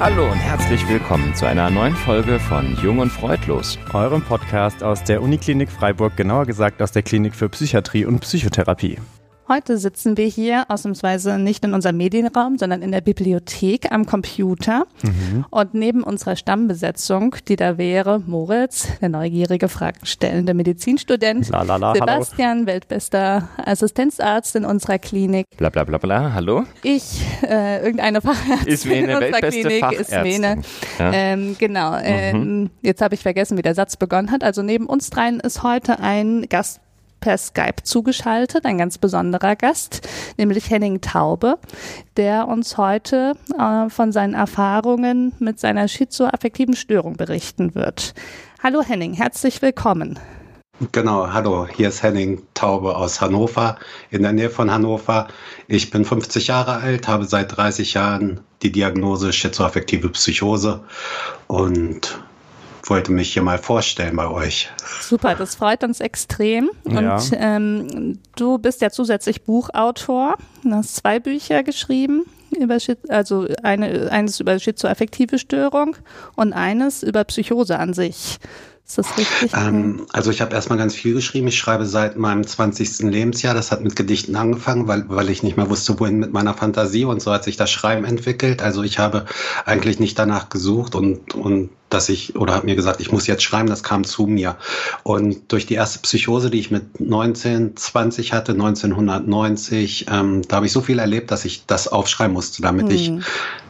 Hallo und herzlich willkommen zu einer neuen Folge von Jung und Freudlos, eurem Podcast aus der Uniklinik Freiburg, genauer gesagt aus der Klinik für Psychiatrie und Psychotherapie. Heute sitzen wir hier ausnahmsweise nicht in unserem Medienraum, sondern in der Bibliothek am Computer. Mhm. Und neben unserer Stammbesetzung, die da wäre, Moritz, der neugierige, fragenstellende Medizinstudent, Lalala, Sebastian, hallo. weltbester Assistenzarzt in unserer Klinik. Bla bla bla bla, hallo. Ich, äh, irgendeine Fachärztin Ismene, in unserer Klinik, Ismene. Ja. Ähm, genau, mhm. ähm, jetzt habe ich vergessen, wie der Satz begonnen hat. Also neben uns dreien ist heute ein Gast per Skype zugeschaltet, ein ganz besonderer Gast, nämlich Henning Taube, der uns heute äh, von seinen Erfahrungen mit seiner schizoaffektiven Störung berichten wird. Hallo Henning, herzlich willkommen. Genau, hallo, hier ist Henning Taube aus Hannover, in der Nähe von Hannover. Ich bin 50 Jahre alt, habe seit 30 Jahren die Diagnose schizoaffektive Psychose und wollte mich hier mal vorstellen bei euch. Super, das freut uns extrem. Ja. Und ähm, du bist ja zusätzlich Buchautor. Du hast zwei Bücher geschrieben, über also eine, eines über schizoaffektive Störung und eines über Psychose an sich. Ist das richtig? Ähm, also ich habe erstmal ganz viel geschrieben. Ich schreibe seit meinem 20. Lebensjahr. Das hat mit Gedichten angefangen, weil, weil ich nicht mehr wusste, wohin mit meiner Fantasie. Und so hat sich das Schreiben entwickelt. Also ich habe eigentlich nicht danach gesucht und, und dass ich, oder habe mir gesagt, ich muss jetzt schreiben, das kam zu mir. Und durch die erste Psychose, die ich mit 19, 20 hatte, 1990, ähm, da habe ich so viel erlebt, dass ich das aufschreiben musste, damit hm. ich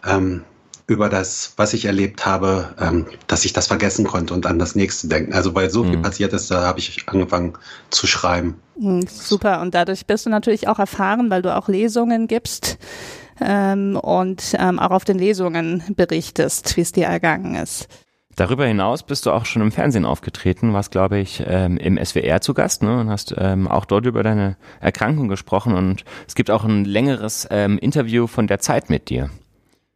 ähm, über das, was ich erlebt habe, ähm, dass ich das vergessen konnte und an das nächste denken. Also weil so viel mhm. passiert ist, da habe ich angefangen zu schreiben. Mhm, super. Und dadurch bist du natürlich auch erfahren, weil du auch Lesungen gibst ähm, und ähm, auch auf den Lesungen berichtest, wie es dir ergangen ist. Darüber hinaus bist du auch schon im Fernsehen aufgetreten, warst, glaube ich, ähm, im SWR zu Gast ne, und hast ähm, auch dort über deine Erkrankung gesprochen. Und es gibt auch ein längeres ähm, Interview von der Zeit mit dir.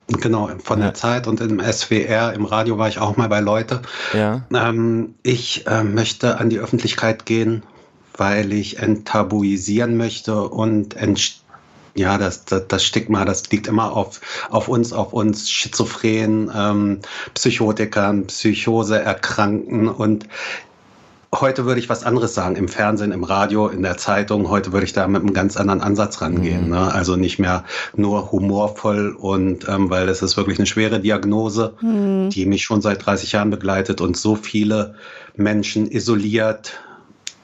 Genau, von ja. der Zeit und im SWR, im Radio war ich auch mal bei Leute. Ja. Ähm, ich äh, möchte an die Öffentlichkeit gehen, weil ich enttabuisieren möchte und ent ja, das, das, das Stigma, das liegt immer auf, auf uns, auf uns Schizophren, ähm, Psychotikern, Psychose erkrankten und heute würde ich was anderes sagen, im Fernsehen, im Radio, in der Zeitung. Heute würde ich da mit einem ganz anderen Ansatz rangehen. Mhm. Ne? Also nicht mehr nur humorvoll und ähm, weil das ist wirklich eine schwere Diagnose, mhm. die mich schon seit 30 Jahren begleitet und so viele Menschen isoliert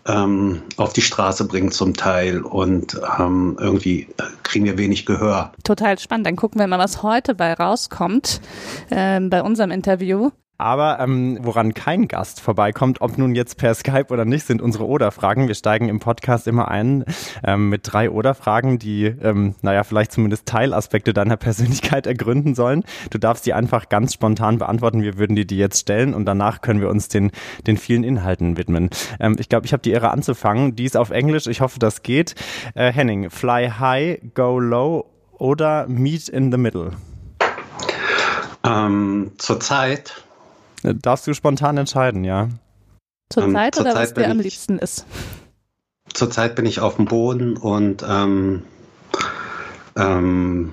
ähm, auf die Straße bringt zum Teil und ähm, irgendwie kriegen wir wenig Gehör. Total spannend. Dann gucken wir mal, was heute bei rauskommt ähm, bei unserem Interview. Aber ähm, woran kein Gast vorbeikommt, ob nun jetzt per Skype oder nicht, sind unsere Oder-Fragen. Wir steigen im Podcast immer ein ähm, mit drei Oder-Fragen, die, ähm, naja, vielleicht zumindest Teilaspekte deiner Persönlichkeit ergründen sollen. Du darfst die einfach ganz spontan beantworten. Wir würden dir die jetzt stellen und danach können wir uns den, den vielen Inhalten widmen. Ähm, ich glaube, ich habe die Ehre anzufangen. Die ist auf Englisch. Ich hoffe, das geht. Äh, Henning, fly high, go low oder meet in the middle? Ähm, Zurzeit darfst du spontan entscheiden, ja. Zurzeit ähm, oder Zeit was dir am liebsten ist? Zurzeit bin ich auf dem Boden und ähm, ähm,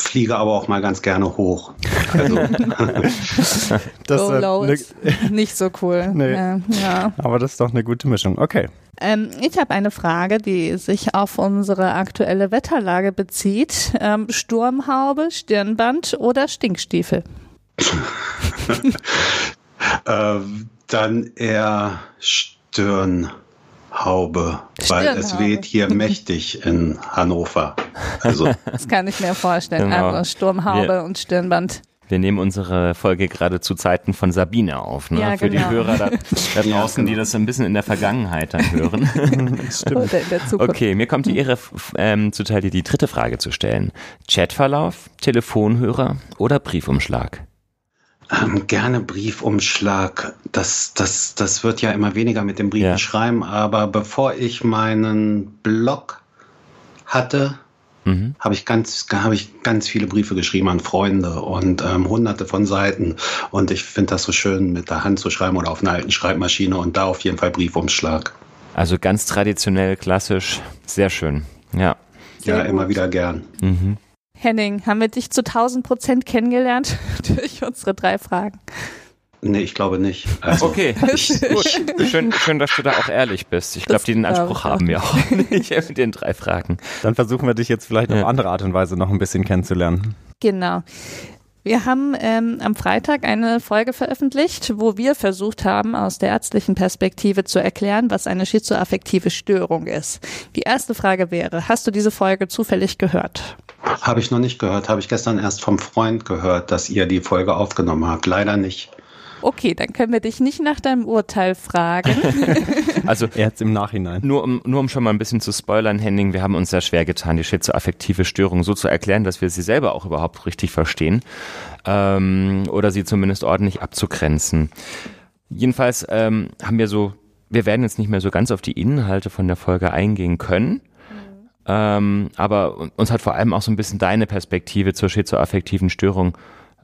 fliege aber auch mal ganz gerne hoch. Also. das Go low ne, ist nicht so cool. Nee. Ja, ja. Aber das ist doch eine gute Mischung. Okay. Ähm, ich habe eine Frage, die sich auf unsere aktuelle Wetterlage bezieht. Ähm, Sturmhaube, Stirnband oder Stinkstiefel? ähm, dann eher Stirnhaube, weil es weht hier mächtig in Hannover. Also. Das kann ich mir vorstellen. Genau. Also Sturmhaube ja. und Stirnband. Wir nehmen unsere Folge gerade zu Zeiten von Sabine auf. Ne? Ja, Für genau. die Hörer da, da draußen, ja, genau. die das ein bisschen in der Vergangenheit dann hören. Stimmt. Okay, mir kommt die Ehre ähm, zuteil, dir die dritte Frage zu stellen. Chatverlauf, Telefonhörer oder Briefumschlag? Ähm, gerne Briefumschlag. Das, das, das wird ja immer weniger mit dem Briefenschreiben, ja. aber bevor ich meinen Blog hatte, mhm. habe ich ganz, habe ich ganz viele Briefe geschrieben an Freunde und ähm, hunderte von Seiten. Und ich finde das so schön, mit der Hand zu schreiben oder auf einer alten Schreibmaschine und da auf jeden Fall Briefumschlag. Also ganz traditionell, klassisch, sehr schön. Ja. Sehr ja, gut. immer wieder gern. Mhm. Henning, haben wir dich zu 1000 Prozent kennengelernt durch unsere drei Fragen? Nee, ich glaube nicht. Also, okay, ich, gut. Schön, schön, dass du da auch ehrlich bist. Ich glaube, den Anspruch haben wir auch nicht mit den drei Fragen. Dann versuchen wir dich jetzt vielleicht ja. auf andere Art und Weise noch ein bisschen kennenzulernen. Genau. Wir haben ähm, am Freitag eine Folge veröffentlicht, wo wir versucht haben, aus der ärztlichen Perspektive zu erklären, was eine schizoaffektive Störung ist. Die erste Frage wäre, hast du diese Folge zufällig gehört? Habe ich noch nicht gehört, habe ich gestern erst vom Freund gehört, dass ihr die Folge aufgenommen habt. Leider nicht. Okay, dann können wir dich nicht nach deinem Urteil fragen. also jetzt im Nachhinein. Nur um, nur um schon mal ein bisschen zu spoilern, Henning, wir haben uns sehr schwer getan, die schizoaffektive Störung so zu erklären, dass wir sie selber auch überhaupt richtig verstehen ähm, oder sie zumindest ordentlich abzugrenzen. Jedenfalls ähm, haben wir so, wir werden jetzt nicht mehr so ganz auf die Inhalte von der Folge eingehen können. Mhm. Ähm, aber uns hat vor allem auch so ein bisschen deine Perspektive zur schizoaffektiven Störung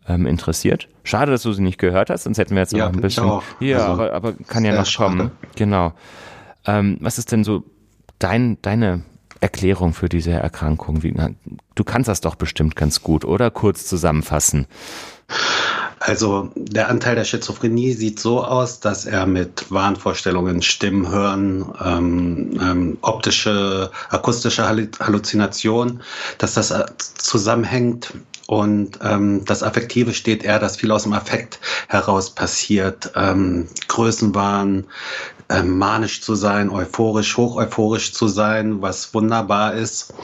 ähm, interessiert. Schade, dass du sie nicht gehört hast, sonst hätten wir jetzt ja, noch ein bisschen. Auch. Ja, also, aber, aber kann ja noch kommen. Schade. Genau. Ähm, was ist denn so dein, deine Erklärung für diese Erkrankung? Wie, du kannst das doch bestimmt ganz gut, oder? Kurz zusammenfassen. Also der Anteil der Schizophrenie sieht so aus, dass er mit Wahnvorstellungen, Stimmen hören, ähm, ähm, optische, akustische Halluzination, dass das äh, zusammenhängt und ähm, das Affektive steht eher, dass viel aus dem Affekt heraus passiert. Ähm, Größenwahn, ähm, manisch zu sein, euphorisch, hoch euphorisch zu sein, was wunderbar ist.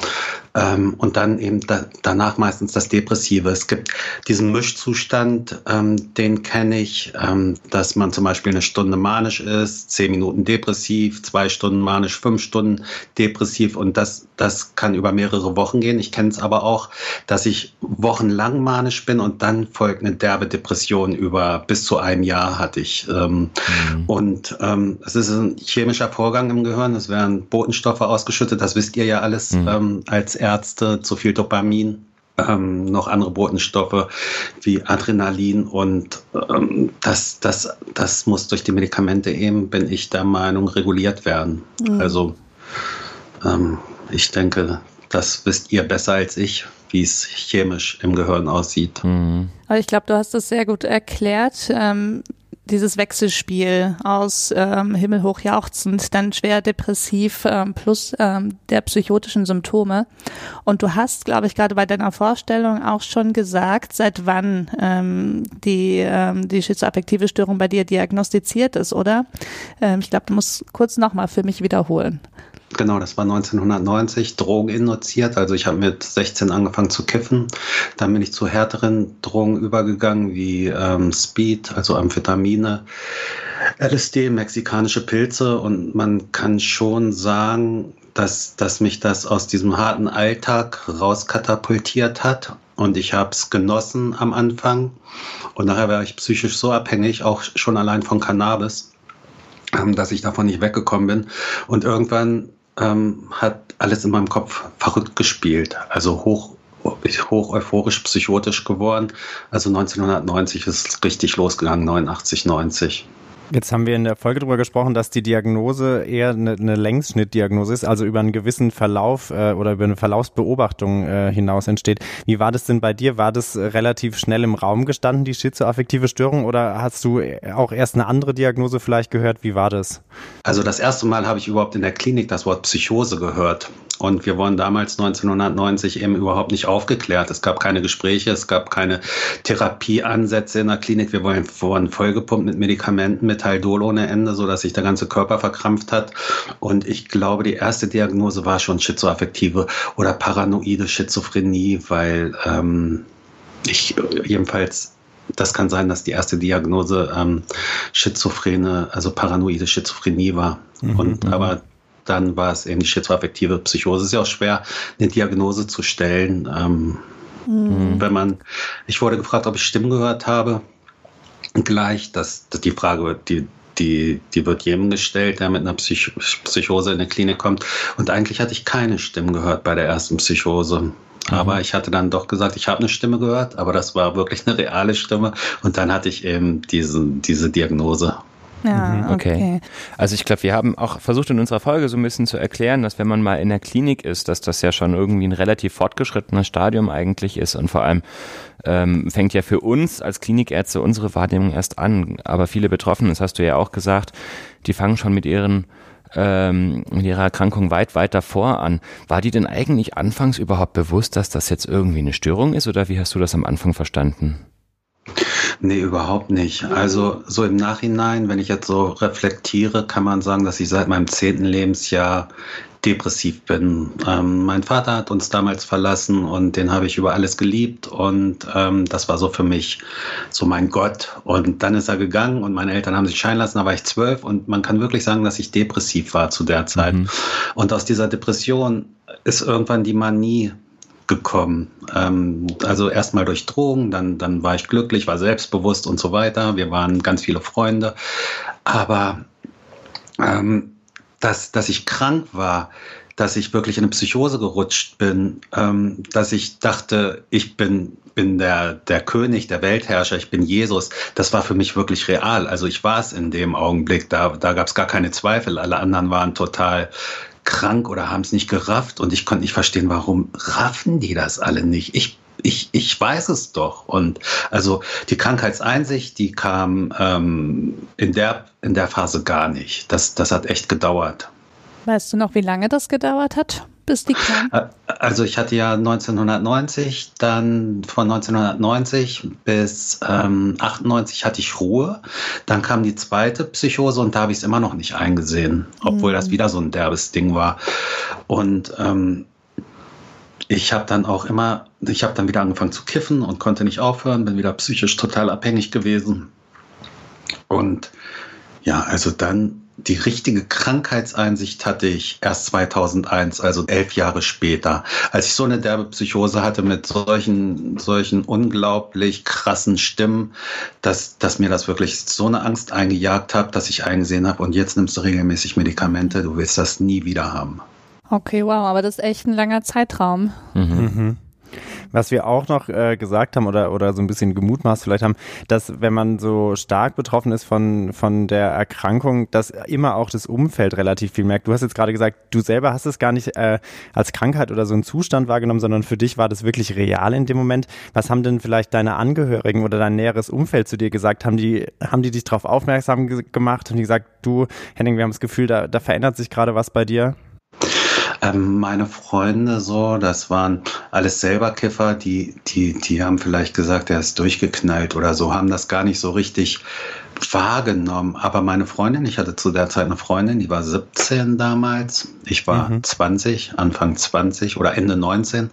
Ähm, und dann eben da, danach meistens das Depressive. Es gibt diesen Mischzustand, ähm, den kenne ich, ähm, dass man zum Beispiel eine Stunde manisch ist, zehn Minuten depressiv, zwei Stunden manisch, fünf Stunden depressiv und das, das kann über mehrere Wochen gehen. Ich kenne es aber auch, dass ich wochenlang manisch bin und dann folgt eine derbe Depression über bis zu einem Jahr hatte ich. Ähm, mhm. Und ähm, es ist ein chemischer Vorgang im Gehirn, es werden Botenstoffe ausgeschüttet, das wisst ihr ja alles mhm. ähm, als Ärzte, zu viel Dopamin, ähm, noch andere Botenstoffe wie Adrenalin und ähm, das, das, das muss durch die Medikamente eben, bin ich der Meinung, reguliert werden. Mhm. Also ähm, ich denke, das wisst ihr besser als ich, wie es chemisch im Gehirn aussieht. Mhm. Ich glaube, du hast es sehr gut erklärt. Ähm, dieses Wechselspiel aus ähm, himmelhoch jauchzend, dann schwer depressiv ähm, plus ähm, der psychotischen Symptome. Und du hast, glaube ich, gerade bei deiner Vorstellung auch schon gesagt, seit wann ähm, die, ähm, die schizoaffektive Störung bei dir diagnostiziert ist, oder? Ähm, ich glaube, du musst kurz nochmal für mich wiederholen. Genau, das war 1990, Drogen induziert. Also ich habe mit 16 angefangen zu kiffen. Dann bin ich zu härteren Drogen übergegangen, wie ähm, Speed, also Amphetamine, LSD, mexikanische Pilze. Und man kann schon sagen, dass, dass mich das aus diesem harten Alltag rauskatapultiert hat. Und ich habe es genossen am Anfang. Und nachher war ich psychisch so abhängig, auch schon allein von Cannabis, ähm, dass ich davon nicht weggekommen bin. Und irgendwann ähm, hat alles in meinem Kopf verrückt gespielt. Also hoch, hoch euphorisch, psychotisch geworden. Also 1990 ist es richtig losgegangen, 89, 90. Jetzt haben wir in der Folge darüber gesprochen, dass die Diagnose eher eine, eine Längsschnittdiagnose ist, also über einen gewissen Verlauf äh, oder über eine Verlaufsbeobachtung äh, hinaus entsteht. Wie war das denn bei dir? War das relativ schnell im Raum gestanden, die schizoaffektive Störung, oder hast du auch erst eine andere Diagnose vielleicht gehört? Wie war das? Also das erste Mal habe ich überhaupt in der Klinik das Wort Psychose gehört. Und wir wurden damals 1990 eben überhaupt nicht aufgeklärt. Es gab keine Gespräche, es gab keine Therapieansätze in der Klinik. Wir wurden vollgepumpt mit Medikamenten, mit Haldol ohne Ende, sodass sich der ganze Körper verkrampft hat. Und ich glaube, die erste Diagnose war schon schizoaffektive oder paranoide Schizophrenie, weil ähm, ich jedenfalls das kann sein, dass die erste Diagnose ähm, schizophrene, also paranoide Schizophrenie war. Mhm, und mhm. aber dann war es eben die schizoaffektive Psychose. Es ist ja auch schwer, eine Diagnose zu stellen. Ähm, mhm. Wenn man, ich wurde gefragt, ob ich Stimmen gehört habe. Gleich, dass, dass die Frage, die, die, die wird jedem gestellt, der mit einer Psych Psychose in die Klinik kommt. Und eigentlich hatte ich keine Stimmen gehört bei der ersten Psychose. Mhm. Aber ich hatte dann doch gesagt, ich habe eine Stimme gehört, aber das war wirklich eine reale Stimme. Und dann hatte ich eben diese, diese Diagnose. Ja, mhm, okay. okay. Also ich glaube, wir haben auch versucht in unserer Folge so ein bisschen zu erklären, dass wenn man mal in der Klinik ist, dass das ja schon irgendwie ein relativ fortgeschrittenes Stadium eigentlich ist und vor allem ähm, fängt ja für uns als Klinikärzte unsere Wahrnehmung erst an. Aber viele Betroffene, das hast du ja auch gesagt, die fangen schon mit ihren ähm, mit ihrer Erkrankung weit, weit davor an. War die denn eigentlich anfangs überhaupt bewusst, dass das jetzt irgendwie eine Störung ist oder wie hast du das am Anfang verstanden? Nee, überhaupt nicht. Also so im Nachhinein, wenn ich jetzt so reflektiere, kann man sagen, dass ich seit meinem zehnten Lebensjahr depressiv bin. Ähm, mein Vater hat uns damals verlassen und den habe ich über alles geliebt und ähm, das war so für mich so mein Gott. Und dann ist er gegangen und meine Eltern haben sich scheiden lassen, da war ich zwölf und man kann wirklich sagen, dass ich depressiv war zu der Zeit. Mhm. Und aus dieser Depression ist irgendwann die Manie gekommen. Ähm, also erstmal durch Drogen, dann, dann war ich glücklich, war selbstbewusst und so weiter. Wir waren ganz viele Freunde. Aber ähm, dass, dass ich krank war, dass ich wirklich in eine Psychose gerutscht bin, ähm, dass ich dachte, ich bin, bin der, der König, der Weltherrscher, ich bin Jesus, das war für mich wirklich real. Also ich war es in dem Augenblick, da, da gab es gar keine Zweifel. Alle anderen waren total krank oder haben es nicht gerafft und ich konnte nicht verstehen, warum raffen die das alle nicht? Ich ich, ich weiß es doch. Und also die Krankheitseinsicht, die kam ähm, in, der, in der Phase gar nicht. Das, das hat echt gedauert. Weißt du noch, wie lange das gedauert hat, bis die kam? Also ich hatte ja 1990, dann von 1990 bis ähm, 98 hatte ich Ruhe. Dann kam die zweite Psychose und da habe ich es immer noch nicht eingesehen, obwohl mhm. das wieder so ein derbes Ding war. Und ähm, ich habe dann auch immer, ich habe dann wieder angefangen zu kiffen und konnte nicht aufhören, bin wieder psychisch total abhängig gewesen. Und ja, also dann die richtige Krankheitseinsicht hatte ich erst 2001, also elf Jahre später, als ich so eine derbe Psychose hatte mit solchen, solchen unglaublich krassen Stimmen, dass, dass mir das wirklich so eine Angst eingejagt hat, dass ich eingesehen habe und jetzt nimmst du regelmäßig Medikamente, du willst das nie wieder haben. Okay, wow, aber das ist echt ein langer Zeitraum. Mhm. Mhm. Was wir auch noch äh, gesagt haben oder, oder so ein bisschen gemutmaßt vielleicht haben, dass wenn man so stark betroffen ist von, von der Erkrankung, dass immer auch das Umfeld relativ viel merkt. Du hast jetzt gerade gesagt, du selber hast es gar nicht äh, als Krankheit oder so einen Zustand wahrgenommen, sondern für dich war das wirklich real in dem Moment. Was haben denn vielleicht deine Angehörigen oder dein näheres Umfeld zu dir gesagt? Haben die, haben die dich darauf aufmerksam gemacht? Haben die gesagt, du, Henning, wir haben das Gefühl, da, da verändert sich gerade was bei dir? Ähm, meine Freunde so, das waren alles selber Kiffer, die, die, die haben vielleicht gesagt, er ist durchgeknallt oder so, haben das gar nicht so richtig wahrgenommen. Aber meine Freundin, ich hatte zu der Zeit eine Freundin, die war 17 damals, ich war mhm. 20, Anfang 20 oder Ende 19.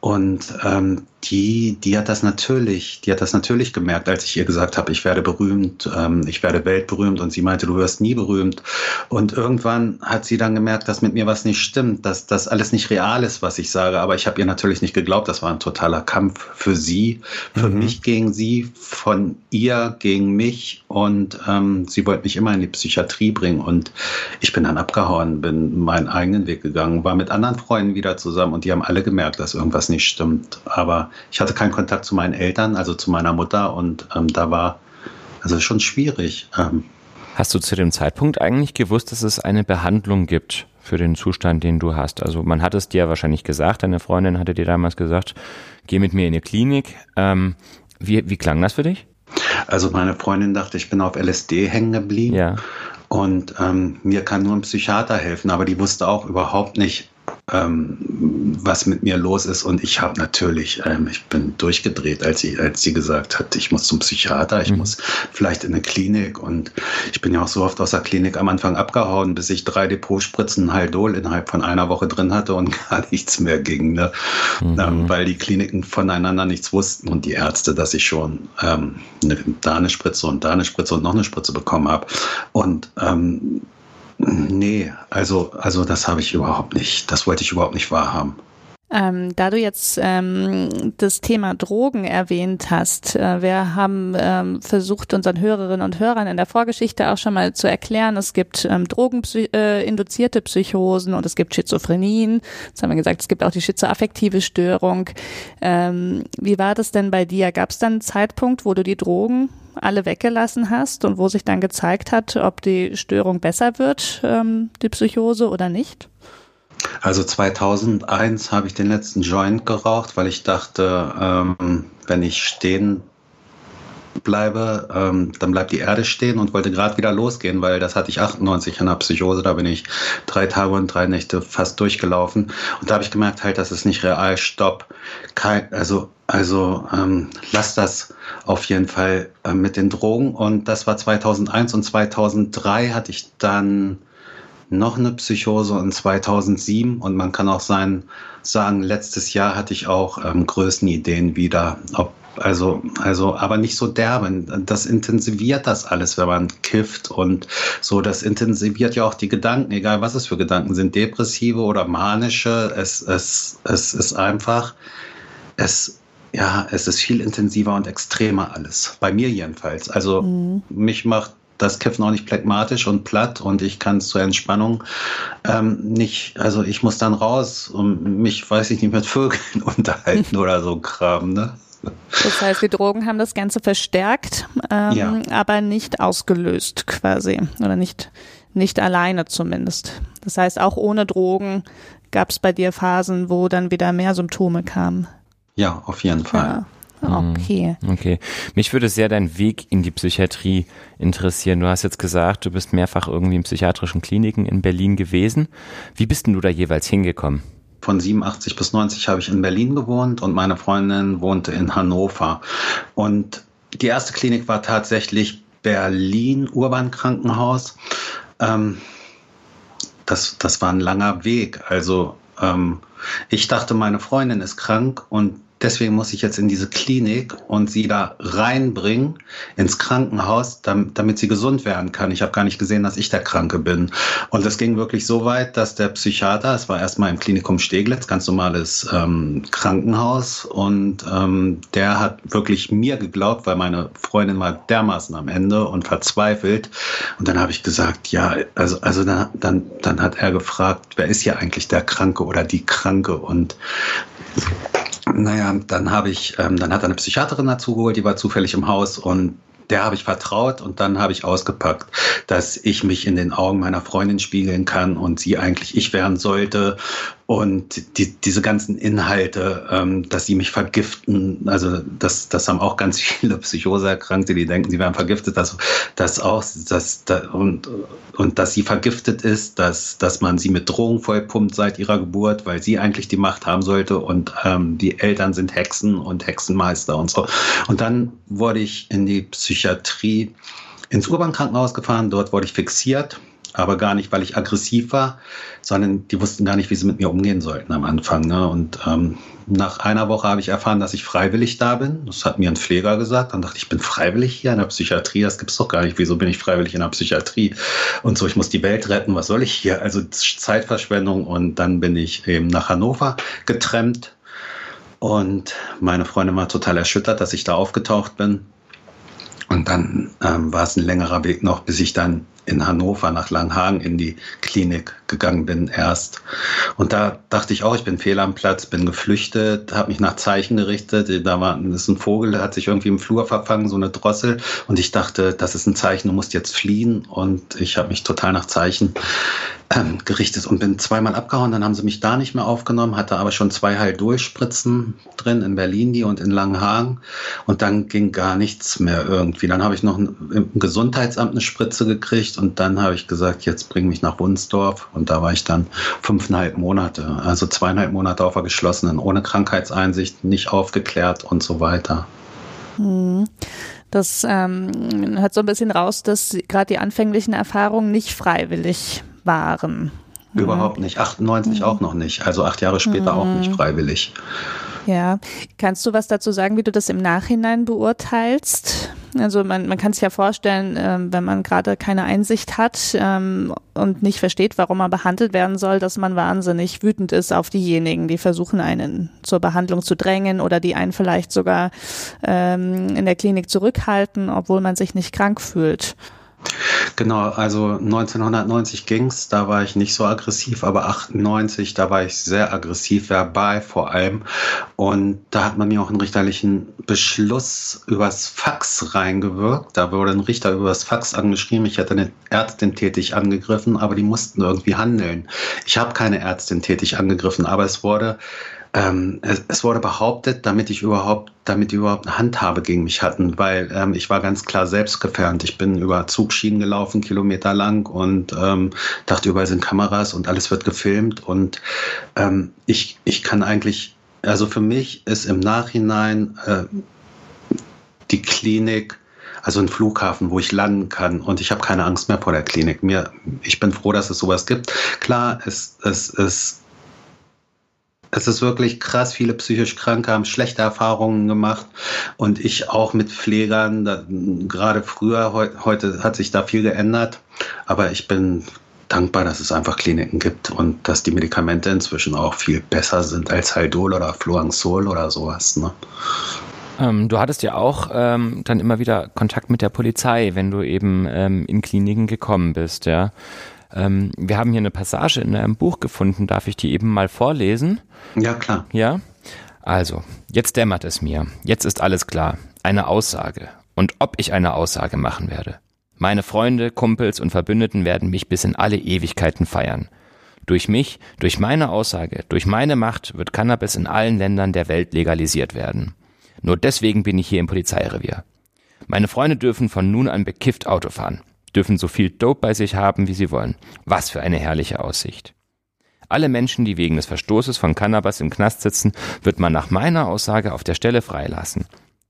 Und ähm, die, die hat das natürlich, die hat das natürlich gemerkt, als ich ihr gesagt habe, ich werde berühmt, ähm, ich werde weltberühmt und sie meinte, du wirst nie berühmt. Und irgendwann hat sie dann gemerkt, dass mit mir was nicht stimmt, dass das alles nicht real ist, was ich sage. Aber ich habe ihr natürlich nicht geglaubt, das war ein totaler Kampf für sie, für mhm. mich gegen sie, von ihr gegen mich. Und ähm, sie wollte mich immer in die Psychiatrie bringen. Und ich bin dann abgehauen, bin meinen eigenen Weg gegangen, war mit anderen Freunden wieder zusammen und die haben alle gemerkt, dass irgendwas nicht stimmt. Aber ich hatte keinen Kontakt zu meinen Eltern, also zu meiner Mutter und ähm, da war also schon schwierig. Ähm. Hast du zu dem Zeitpunkt eigentlich gewusst, dass es eine Behandlung gibt für den Zustand, den du hast? Also man hat es dir wahrscheinlich gesagt, deine Freundin hatte dir damals gesagt, geh mit mir in die Klinik. Ähm, wie, wie klang das für dich? Also meine Freundin dachte, ich bin auf LSD hängen geblieben. Ja. Und ähm, mir kann nur ein Psychiater helfen, aber die wusste auch überhaupt nicht, ähm, was mit mir los ist. Und ich habe natürlich, ähm, ich bin durchgedreht, als sie, als sie gesagt hat, ich muss zum Psychiater, ich mhm. muss vielleicht in eine Klinik. Und ich bin ja auch so oft aus der Klinik am Anfang abgehauen, bis ich drei Depotspritzen Haldol innerhalb von einer Woche drin hatte und gar nichts mehr ging, ne? Mhm. Ähm, weil die Kliniken voneinander nichts wussten und die Ärzte, dass ich schon ähm, eine, da eine Spritze und da eine Spritze und noch eine Spritze bekommen habe. Und ähm, Nee, also, also das habe ich überhaupt nicht. Das wollte ich überhaupt nicht wahrhaben. Ähm, da du jetzt ähm, das Thema Drogen erwähnt hast, äh, wir haben ähm, versucht, unseren Hörerinnen und Hörern in der Vorgeschichte auch schon mal zu erklären, es gibt ähm, drogeninduzierte äh, Psychosen und es gibt Schizophrenien. Jetzt haben wir gesagt, es gibt auch die schizoaffektive Störung. Ähm, wie war das denn bei dir? Gab es dann einen Zeitpunkt, wo du die Drogen alle weggelassen hast und wo sich dann gezeigt hat, ob die Störung besser wird, ähm, die Psychose oder nicht? Also 2001 habe ich den letzten Joint geraucht, weil ich dachte, ähm, wenn ich stehen bleibe, ähm, dann bleibt die Erde stehen und wollte gerade wieder losgehen, weil das hatte ich 98 in der Psychose, da bin ich drei Tage und drei Nächte fast durchgelaufen. Und da habe ich gemerkt halt, das ist nicht real, stopp, Kein, also also ähm, lass das auf jeden Fall äh, mit den Drogen. Und das war 2001 und 2003 hatte ich dann noch eine Psychose in 2007 und man kann auch sein, sagen, letztes Jahr hatte ich auch ähm, Größenideen wieder. Ob, also, also, aber nicht so derbe. Das intensiviert das alles, wenn man kifft und so. Das intensiviert ja auch die Gedanken, egal was es für Gedanken sind, depressive oder manische. Es, es, es ist einfach, es, ja, es ist viel intensiver und extremer alles. Bei mir jedenfalls. Also, mhm. mich macht das Kiffen auch nicht phlegmatisch und platt und ich kann es zur Entspannung ähm, nicht, also ich muss dann raus und mich, weiß ich nicht, mit Vögeln unterhalten oder so Kram, ne? Das heißt, die Drogen haben das Ganze verstärkt, ähm, ja. aber nicht ausgelöst quasi oder nicht, nicht alleine zumindest. Das heißt, auch ohne Drogen gab es bei dir Phasen, wo dann wieder mehr Symptome kamen. Ja, auf jeden Fall. Ja. Mhm. Okay. Okay. Mich würde sehr dein Weg in die Psychiatrie interessieren. Du hast jetzt gesagt, du bist mehrfach irgendwie in psychiatrischen Kliniken in Berlin gewesen. Wie bist denn du da jeweils hingekommen? Von 87 bis 90 habe ich in Berlin gewohnt und meine Freundin wohnte in Hannover. Und die erste Klinik war tatsächlich Berlin Urban Krankenhaus. Ähm, das, das war ein langer Weg. Also ähm, ich dachte, meine Freundin ist krank und deswegen muss ich jetzt in diese Klinik und sie da reinbringen ins Krankenhaus, damit, damit sie gesund werden kann. Ich habe gar nicht gesehen, dass ich der Kranke bin. Und es ging wirklich so weit, dass der Psychiater, es war erstmal im Klinikum Steglitz, ganz normales ähm, Krankenhaus, und ähm, der hat wirklich mir geglaubt, weil meine Freundin war dermaßen am Ende und verzweifelt. Und dann habe ich gesagt, ja, also, also dann, dann, dann hat er gefragt, wer ist hier eigentlich der Kranke oder die Kranke? Und naja, dann habe ich, ähm, dann hat er eine Psychiaterin dazugeholt, die war zufällig im Haus und der habe ich vertraut und dann habe ich ausgepackt, dass ich mich in den Augen meiner Freundin spiegeln kann und sie eigentlich ich werden sollte und die, diese ganzen Inhalte, ähm, dass sie mich vergiften, also das, das haben auch ganz viele Psychoseerkrankte, die denken, sie werden vergiftet, dass, dass auch, dass, da, und, und dass sie vergiftet ist, dass, dass man sie mit Drohung vollpumpt seit ihrer Geburt, weil sie eigentlich die Macht haben sollte und ähm, die Eltern sind Hexen und Hexenmeister und so. Und dann wurde ich in die Psychiatrie ins Urban-Krankenhaus gefahren, dort wurde ich fixiert aber gar nicht, weil ich aggressiv war, sondern die wussten gar nicht, wie sie mit mir umgehen sollten am Anfang. Ne? Und ähm, nach einer Woche habe ich erfahren, dass ich freiwillig da bin. Das hat mir ein Pfleger gesagt. Dann dachte ich, ich bin freiwillig hier in der Psychiatrie. Das gibt es doch gar nicht. Wieso bin ich freiwillig in der Psychiatrie? Und so, ich muss die Welt retten. Was soll ich hier? Also Zeitverschwendung. Und dann bin ich eben nach Hannover getrennt. Und meine Freundin war total erschüttert, dass ich da aufgetaucht bin. Und dann ähm, war es ein längerer Weg noch, bis ich dann in Hannover nach Langhagen in die Klinik gegangen bin erst. Und da dachte ich auch, ich bin fehl am Platz, bin geflüchtet, habe mich nach Zeichen gerichtet. Da war ist ein Vogel, der hat sich irgendwie im Flur verfangen, so eine Drossel. Und ich dachte, das ist ein Zeichen, du musst jetzt fliehen. Und ich habe mich total nach Zeichen gerichtet und bin zweimal abgehauen. Dann haben sie mich da nicht mehr aufgenommen, hatte aber schon zwei Heil-Durchspritzen drin in Berlin die und in Langenhagen. Und dann ging gar nichts mehr irgendwie. Dann habe ich noch im Gesundheitsamt eine Spritze gekriegt und dann habe ich gesagt, jetzt bring mich nach Wunsdorf. Und da war ich dann fünfeinhalb Monate, also zweieinhalb Monate auf der geschlossenen, ohne Krankheitseinsicht, nicht aufgeklärt und so weiter. Hm. Das ähm, hört so ein bisschen raus, dass gerade die anfänglichen Erfahrungen nicht freiwillig waren. Überhaupt nicht. 98 mhm. auch noch nicht. Also acht Jahre später mhm. auch nicht mhm. freiwillig. Ja. Kannst du was dazu sagen, wie du das im Nachhinein beurteilst? Also man, man kann sich ja vorstellen, ähm, wenn man gerade keine Einsicht hat ähm, und nicht versteht, warum man behandelt werden soll, dass man wahnsinnig wütend ist auf diejenigen, die versuchen, einen zur Behandlung zu drängen oder die einen vielleicht sogar ähm, in der Klinik zurückhalten, obwohl man sich nicht krank fühlt. Genau, also 1990 ging's, da war ich nicht so aggressiv, aber 98, da war ich sehr aggressiv, verbal vor allem. Und da hat man mir auch einen richterlichen Beschluss übers Fax reingewirkt. Da wurde ein Richter übers Fax angeschrieben. Ich hätte eine Ärztin tätig angegriffen, aber die mussten irgendwie handeln. Ich habe keine Ärztin tätig angegriffen, aber es wurde ähm, es, es, wurde behauptet, damit ich überhaupt, damit die überhaupt eine Handhabe gegen mich hatten, weil ähm, ich war ganz klar selbstgefährdet. Ich bin über Zugschienen gelaufen, Kilometer lang und ähm, dachte, überall sind Kameras und alles wird gefilmt und ähm, ich, ich kann eigentlich, also für mich ist im Nachhinein äh, die Klinik also ein Flughafen, wo ich landen kann und ich habe keine Angst mehr vor der Klinik. Mir, ich bin froh, dass es sowas gibt. Klar, es, es, es es ist wirklich krass. Viele psychisch Kranke haben schlechte Erfahrungen gemacht und ich auch mit Pflegern. Da, gerade früher, heu, heute hat sich da viel geändert, aber ich bin dankbar, dass es einfach Kliniken gibt und dass die Medikamente inzwischen auch viel besser sind als Haldol oder Fluanxol oder sowas. Ne? Ähm, du hattest ja auch ähm, dann immer wieder Kontakt mit der Polizei, wenn du eben ähm, in Kliniken gekommen bist, ja. Ähm, wir haben hier eine Passage in einem Buch gefunden. Darf ich die eben mal vorlesen? Ja, klar. Ja? Also, jetzt dämmert es mir. Jetzt ist alles klar. Eine Aussage. Und ob ich eine Aussage machen werde. Meine Freunde, Kumpels und Verbündeten werden mich bis in alle Ewigkeiten feiern. Durch mich, durch meine Aussage, durch meine Macht wird Cannabis in allen Ländern der Welt legalisiert werden. Nur deswegen bin ich hier im Polizeirevier. Meine Freunde dürfen von nun an bekifft Auto fahren dürfen so viel Dope bei sich haben, wie sie wollen. Was für eine herrliche Aussicht. Alle Menschen, die wegen des Verstoßes von Cannabis im Knast sitzen, wird man nach meiner Aussage auf der Stelle freilassen.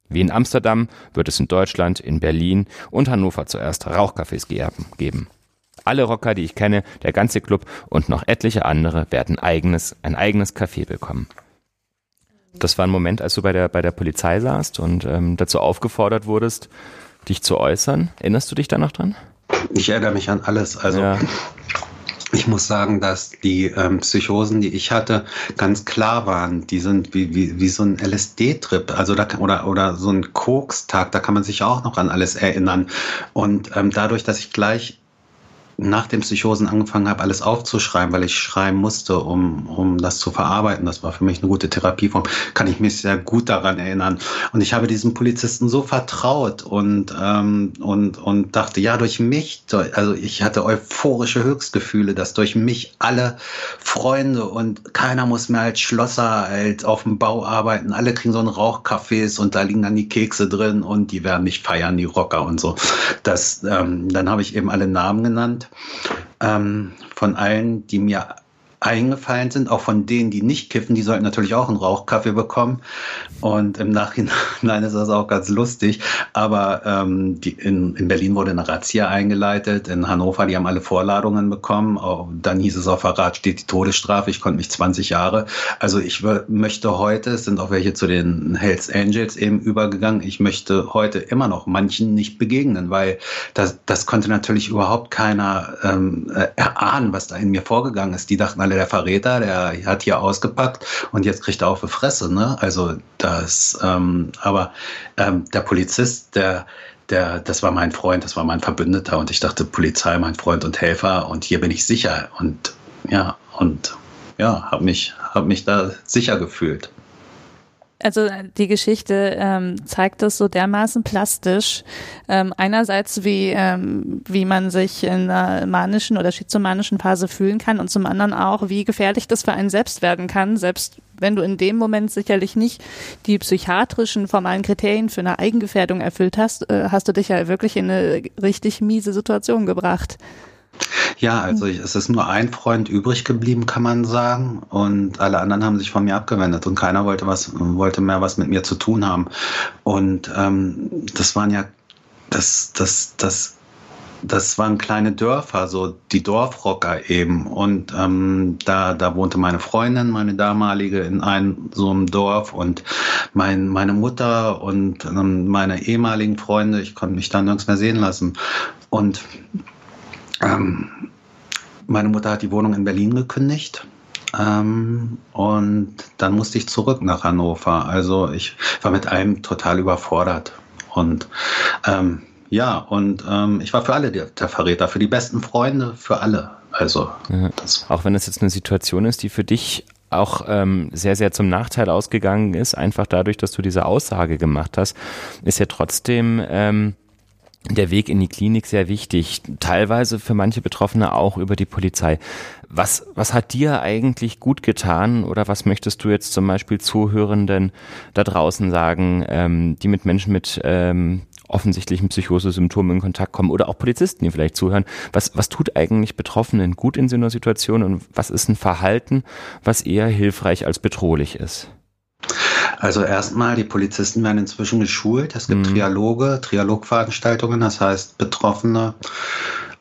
Wie in Amsterdam wird es in Deutschland, in Berlin und Hannover zuerst Rauchcafés geben. Alle Rocker, die ich kenne, der ganze Club und noch etliche andere werden eigenes, ein eigenes Café bekommen. Das war ein Moment, als du bei der, bei der Polizei saßt und ähm, dazu aufgefordert wurdest, dich zu äußern. Erinnerst du dich da noch dran? Ich erinnere mich an alles. Also ja. ich muss sagen, dass die ähm, Psychosen, die ich hatte, ganz klar waren. Die sind wie, wie, wie so ein LSD-Trip, also da, oder, oder so ein Koks-Tag, da kann man sich auch noch an alles erinnern. Und ähm, dadurch, dass ich gleich nach dem Psychosen angefangen habe, alles aufzuschreiben, weil ich schreiben musste, um, um das zu verarbeiten. Das war für mich eine gute Therapieform. Kann ich mich sehr gut daran erinnern. Und ich habe diesem Polizisten so vertraut und, ähm, und, und dachte, ja, durch mich, also ich hatte euphorische Höchstgefühle, dass durch mich alle Freunde und keiner muss mehr als Schlosser halt auf dem Bau arbeiten. Alle kriegen so einen Rauchcafés und da liegen dann die Kekse drin und die werden mich feiern, die Rocker und so. Das, ähm, dann habe ich eben alle Namen genannt ähm, von allen, die mir eingefallen sind, auch von denen, die nicht kiffen, die sollten natürlich auch einen Rauchkaffee bekommen. Und im Nachhinein ist das auch ganz lustig. Aber ähm, die, in, in Berlin wurde eine Razzia eingeleitet, in Hannover, die haben alle Vorladungen bekommen. Dann hieß es auf Verrat steht die Todesstrafe. Ich konnte mich 20 Jahre. Also ich möchte heute, es sind auch welche zu den Hells Angels eben übergegangen, ich möchte heute immer noch manchen nicht begegnen, weil das, das konnte natürlich überhaupt keiner ähm, erahnen, was da in mir vorgegangen ist. Die dachten alle, der Verräter, der hat hier ausgepackt und jetzt kriegt er auf die Fresse. Ne? Also das, ähm, aber ähm, der Polizist, der, der, das war mein Freund, das war mein Verbündeter und ich dachte, Polizei, mein Freund und Helfer und hier bin ich sicher und ja, und ja, habe mich, hab mich da sicher gefühlt also die Geschichte ähm, zeigt das so dermaßen plastisch. Ähm, einerseits, wie, ähm, wie man sich in einer manischen oder schizomanischen Phase fühlen kann und zum anderen auch, wie gefährlich das für einen selbst werden kann, selbst wenn du in dem Moment sicherlich nicht die psychiatrischen formalen Kriterien für eine Eigengefährdung erfüllt hast, äh, hast du dich ja wirklich in eine richtig miese Situation gebracht. Ja, also es ist nur ein Freund übrig geblieben, kann man sagen. Und alle anderen haben sich von mir abgewendet und keiner wollte was, wollte mehr was mit mir zu tun haben. Und ähm, das waren ja, das, das, das das waren kleine Dörfer, so die Dorfrocker eben. Und ähm, da, da wohnte meine Freundin, meine damalige, in einem so einem Dorf und mein, meine Mutter und ähm, meine ehemaligen Freunde. Ich konnte mich da nirgends mehr sehen lassen. Und ähm, meine Mutter hat die Wohnung in Berlin gekündigt. Ähm, und dann musste ich zurück nach Hannover. Also ich war mit allem total überfordert. Und ähm, ja, und ähm, ich war für alle der, der, Verräter, für die besten Freunde, für alle. Also ja. auch wenn es jetzt eine Situation ist, die für dich auch ähm, sehr, sehr zum Nachteil ausgegangen ist, einfach dadurch, dass du diese Aussage gemacht hast, ist ja trotzdem ähm, der Weg in die Klinik sehr wichtig, teilweise für manche Betroffene auch über die Polizei. Was, was hat dir eigentlich gut getan oder was möchtest du jetzt zum Beispiel Zuhörenden da draußen sagen, ähm, die mit Menschen mit ähm, offensichtlichen Psychosesymptomen in Kontakt kommen oder auch Polizisten, die vielleicht zuhören. Was, was tut eigentlich Betroffenen gut in so einer Situation und was ist ein Verhalten, was eher hilfreich als bedrohlich ist? Also erstmal, die Polizisten werden inzwischen geschult. Es gibt mhm. Trialoge, Trialogveranstaltungen, das heißt Betroffene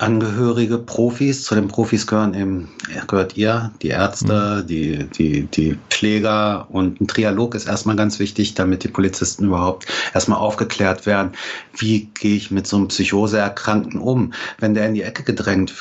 Angehörige Profis. Zu den Profis gehören eben, gehört ihr, die Ärzte, mhm. die, die, die Pfleger und ein Trialog ist erstmal ganz wichtig, damit die Polizisten überhaupt erstmal aufgeklärt werden, wie gehe ich mit so einem Psychoseerkrankten um, wenn der in die Ecke gedrängt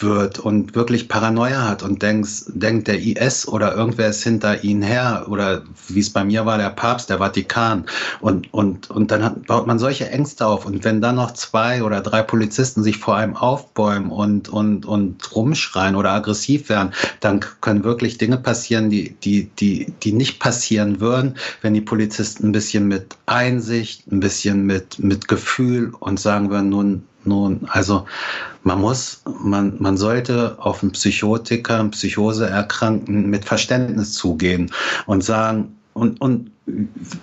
wird und wirklich Paranoia hat und denkt, denkt der IS oder irgendwer ist hinter ihnen her oder wie es bei mir war, der Papst, der Vatikan und, und, und dann hat, baut man solche Ängste auf und wenn dann noch zwei oder drei Polizisten sich vor einem aufbäumen und, und, und rumschreien oder aggressiv werden, dann können wirklich Dinge passieren, die, die, die, die nicht passieren würden, wenn die Polizisten ein bisschen mit Einsicht, ein bisschen mit, mit Gefühl und sagen würden, nun, nun, also man muss, man, man sollte auf einen Psychotiker, einen Psychoseerkrankten mit Verständnis zugehen und sagen, und, und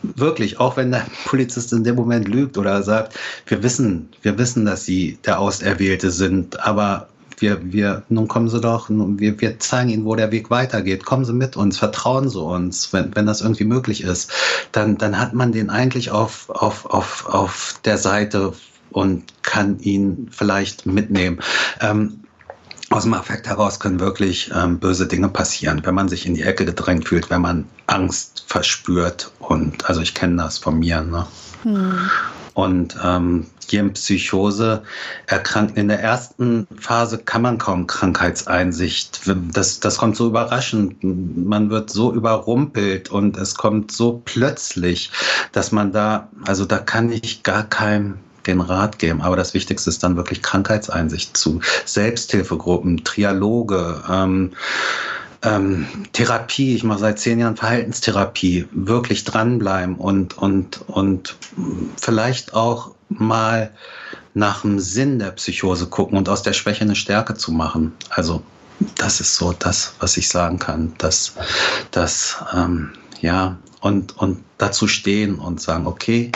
wirklich, auch wenn der Polizist in dem Moment lügt oder sagt, wir wissen, wir wissen, dass sie der Auserwählte sind, aber wir, wir, nun kommen Sie doch, wir, wir zeigen Ihnen, wo der Weg weitergeht. Kommen Sie mit uns, vertrauen Sie uns, wenn, wenn das irgendwie möglich ist. Dann, dann hat man den eigentlich auf, auf, auf, auf der Seite und kann ihn vielleicht mitnehmen. Ähm, aus dem Affekt heraus können wirklich ähm, böse Dinge passieren, wenn man sich in die Ecke gedrängt fühlt, wenn man Angst verspürt. Und also ich kenne das von mir. Ne? Hm. Und ähm, hier in Psychose erkranken in der ersten Phase kann man kaum Krankheitseinsicht. Das, das kommt so überraschend. Man wird so überrumpelt und es kommt so plötzlich, dass man da, also da kann ich gar keinem den Rat geben. Aber das Wichtigste ist dann wirklich Krankheitseinsicht zu Selbsthilfegruppen, Trialoge, ähm, ähm, Therapie. Ich mache seit zehn Jahren Verhaltenstherapie. Wirklich dranbleiben und, und, und vielleicht auch mal nach dem Sinn der Psychose gucken und aus der Schwäche eine Stärke zu machen. Also das ist so das, was ich sagen kann. Dass, dass ähm, ja, und, und dazu stehen und sagen, okay,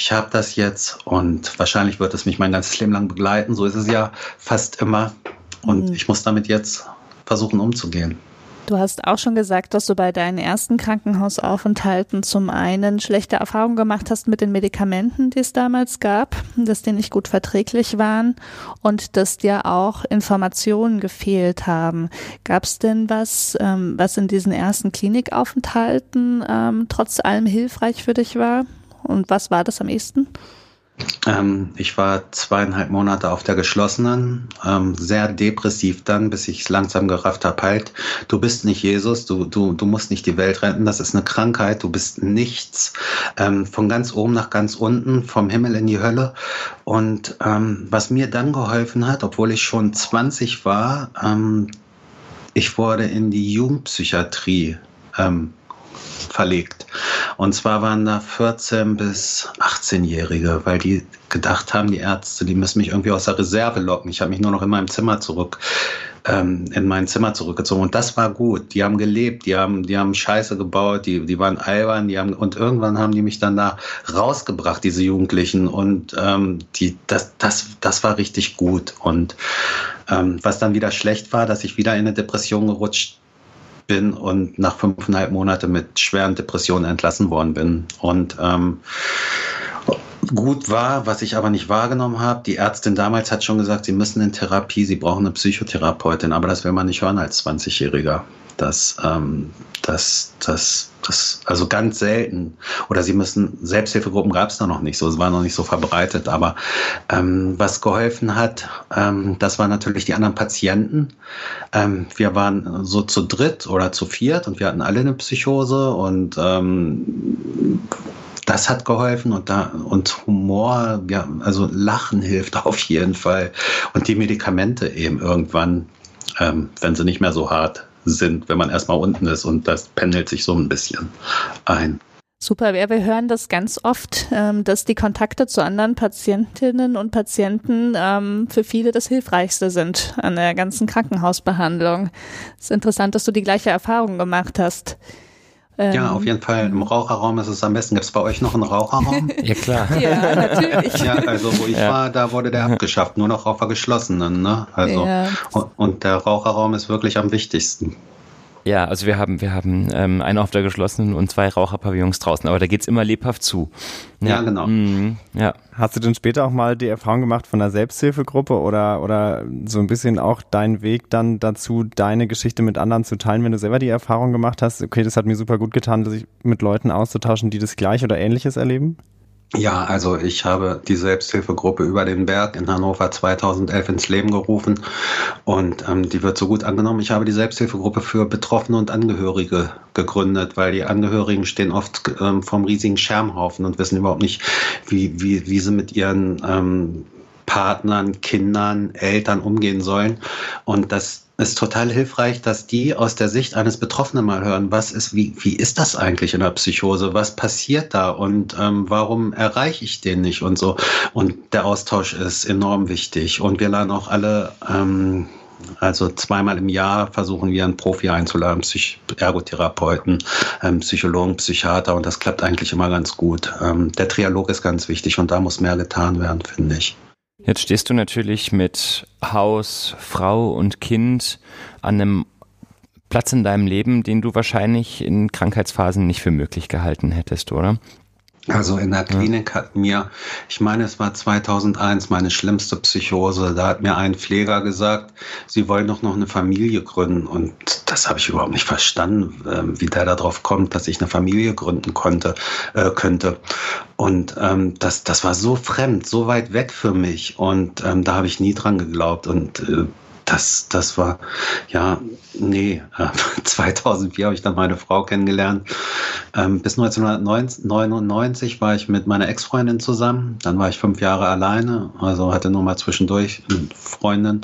ich habe das jetzt und wahrscheinlich wird es mich mein ganzes Leben lang begleiten. So ist es ja fast immer. Und mhm. ich muss damit jetzt versuchen umzugehen. Du hast auch schon gesagt, dass du bei deinen ersten Krankenhausaufenthalten zum einen schlechte Erfahrungen gemacht hast mit den Medikamenten, die es damals gab, dass die nicht gut verträglich waren und dass dir auch Informationen gefehlt haben. Gab es denn was, ähm, was in diesen ersten Klinikaufenthalten ähm, trotz allem hilfreich für dich war? Und was war das am ehesten? Ähm, ich war zweieinhalb Monate auf der geschlossenen, ähm, sehr depressiv dann, bis ich langsam gerafft habe, halt, du bist nicht Jesus, du, du, du musst nicht die Welt retten, das ist eine Krankheit, du bist nichts, ähm, von ganz oben nach ganz unten, vom Himmel in die Hölle. Und ähm, was mir dann geholfen hat, obwohl ich schon 20 war, ähm, ich wurde in die Jugendpsychiatrie ähm, verlegt. Und zwar waren da 14 bis 18-Jährige, weil die gedacht haben, die Ärzte, die müssen mich irgendwie aus der Reserve locken. Ich habe mich nur noch in meinem Zimmer zurück, ähm, in mein Zimmer zurückgezogen. Und das war gut. Die haben gelebt, die haben, die haben Scheiße gebaut, die, die waren albern, die haben, und irgendwann haben die mich dann da rausgebracht, diese Jugendlichen. Und ähm, die, das, das, das war richtig gut. Und ähm, was dann wieder schlecht war, dass ich wieder in eine Depression gerutscht bin und nach fünfeinhalb Monaten mit schweren Depressionen entlassen worden bin. Und ähm, gut war, was ich aber nicht wahrgenommen habe. Die Ärztin damals hat schon gesagt, sie müssen in Therapie, sie brauchen eine Psychotherapeutin, aber das will man nicht hören als 20-Jähriger. Das, ähm, das, das, das, also ganz selten. Oder sie müssen, Selbsthilfegruppen gab es da noch nicht so, es war noch nicht so verbreitet. Aber ähm, was geholfen hat, ähm, das waren natürlich die anderen Patienten. Ähm, wir waren so zu dritt oder zu viert und wir hatten alle eine Psychose und ähm, das hat geholfen und da und Humor, ja, also Lachen hilft auf jeden Fall und die Medikamente eben irgendwann, ähm, wenn sie nicht mehr so hart sind, wenn man erstmal unten ist und das pendelt sich so ein bisschen ein. Super, wir hören das ganz oft, ähm, dass die Kontakte zu anderen Patientinnen und Patienten ähm, für viele das Hilfreichste sind an der ganzen Krankenhausbehandlung. Es ist interessant, dass du die gleiche Erfahrung gemacht hast. Ähm, ja, auf jeden Fall. Im Raucherraum ist es am besten. Gibt es bei euch noch einen Raucherraum? ja, klar. ja, natürlich. Ja, also wo ich ja. war, da wurde der abgeschafft. Nur noch auf der geschlossenen. Ne? Also, ja. und, und der Raucherraum ist wirklich am wichtigsten. Ja, also wir haben, wir haben ähm, einen auf der geschlossenen und zwei Raucherpavillons draußen, aber da geht's immer lebhaft zu. Ja, ja genau. Mhm, ja. Hast du denn später auch mal die Erfahrung gemacht von einer Selbsthilfegruppe oder, oder so ein bisschen auch deinen Weg dann dazu, deine Geschichte mit anderen zu teilen, wenn du selber die Erfahrung gemacht hast, okay, das hat mir super gut getan, sich mit Leuten auszutauschen, die das gleich oder ähnliches erleben? Ja, also ich habe die Selbsthilfegruppe über den Berg in Hannover 2011 ins Leben gerufen und ähm, die wird so gut angenommen. Ich habe die Selbsthilfegruppe für Betroffene und Angehörige gegründet, weil die Angehörigen stehen oft ähm, vom riesigen Schermhaufen und wissen überhaupt nicht, wie, wie, wie sie mit ihren ähm, Partnern, Kindern, Eltern umgehen sollen. Und das ist total hilfreich, dass die aus der Sicht eines Betroffenen mal hören, was ist, wie, wie ist das eigentlich in der Psychose? Was passiert da und ähm, warum erreiche ich den nicht und so? Und der Austausch ist enorm wichtig. Und wir laden auch alle, ähm, also zweimal im Jahr versuchen wir einen Profi einzuladen, Psych Ergotherapeuten, ähm, Psychologen, Psychiater und das klappt eigentlich immer ganz gut. Ähm, der Trialog ist ganz wichtig und da muss mehr getan werden, finde ich. Jetzt stehst du natürlich mit Haus, Frau und Kind an einem Platz in deinem Leben, den du wahrscheinlich in Krankheitsphasen nicht für möglich gehalten hättest, oder? Also in der Klinik hat mir, ich meine, es war 2001 meine schlimmste Psychose. Da hat mir ein Pfleger gesagt, sie wollen doch noch eine Familie gründen. Und das habe ich überhaupt nicht verstanden, ähm, wie der darauf kommt, dass ich eine Familie gründen konnte, äh, könnte. Und ähm, das, das war so fremd, so weit weg für mich. Und ähm, da habe ich nie dran geglaubt. Und äh, das, das war, ja, nee, äh, 2004 habe ich dann meine Frau kennengelernt. Ähm, bis 1999 war ich mit meiner Ex-Freundin zusammen. Dann war ich fünf Jahre alleine, also hatte nur mal zwischendurch eine Freundin.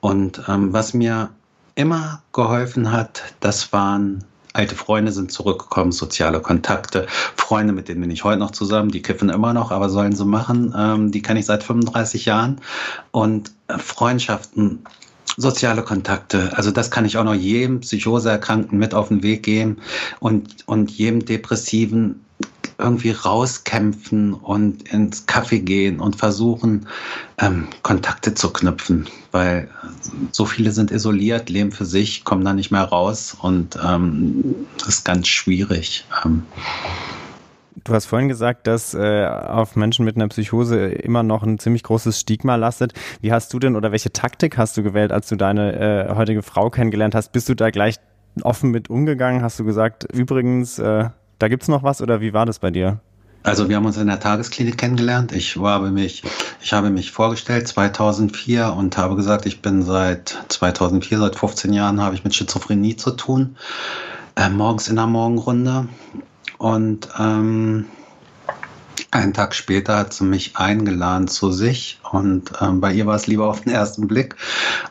Und ähm, was mir immer geholfen hat, das waren alte Freunde sind zurückgekommen, soziale Kontakte, Freunde, mit denen bin ich heute noch zusammen, die kiffen immer noch, aber sollen sie machen. Ähm, die kenne ich seit 35 Jahren. Und äh, Freundschaften soziale Kontakte. Also das kann ich auch noch jedem Psychoseerkrankten mit auf den Weg geben und, und jedem Depressiven irgendwie rauskämpfen und ins Kaffee gehen und versuchen, ähm, Kontakte zu knüpfen, weil so viele sind isoliert, leben für sich, kommen da nicht mehr raus und ähm, das ist ganz schwierig. Ähm. Du hast vorhin gesagt, dass äh, auf Menschen mit einer Psychose immer noch ein ziemlich großes Stigma lastet. Wie hast du denn oder welche Taktik hast du gewählt, als du deine äh, heutige Frau kennengelernt hast? Bist du da gleich offen mit umgegangen? Hast du gesagt, übrigens, äh, da gibt's noch was oder wie war das bei dir? Also wir haben uns in der Tagesklinik kennengelernt. Ich habe mich, ich habe mich vorgestellt 2004 und habe gesagt, ich bin seit 2004, seit 15 Jahren habe ich mit Schizophrenie zu tun. Äh, morgens in der Morgenrunde und ähm, einen Tag später hat sie mich eingeladen zu sich und ähm, bei ihr war es lieber auf den ersten Blick.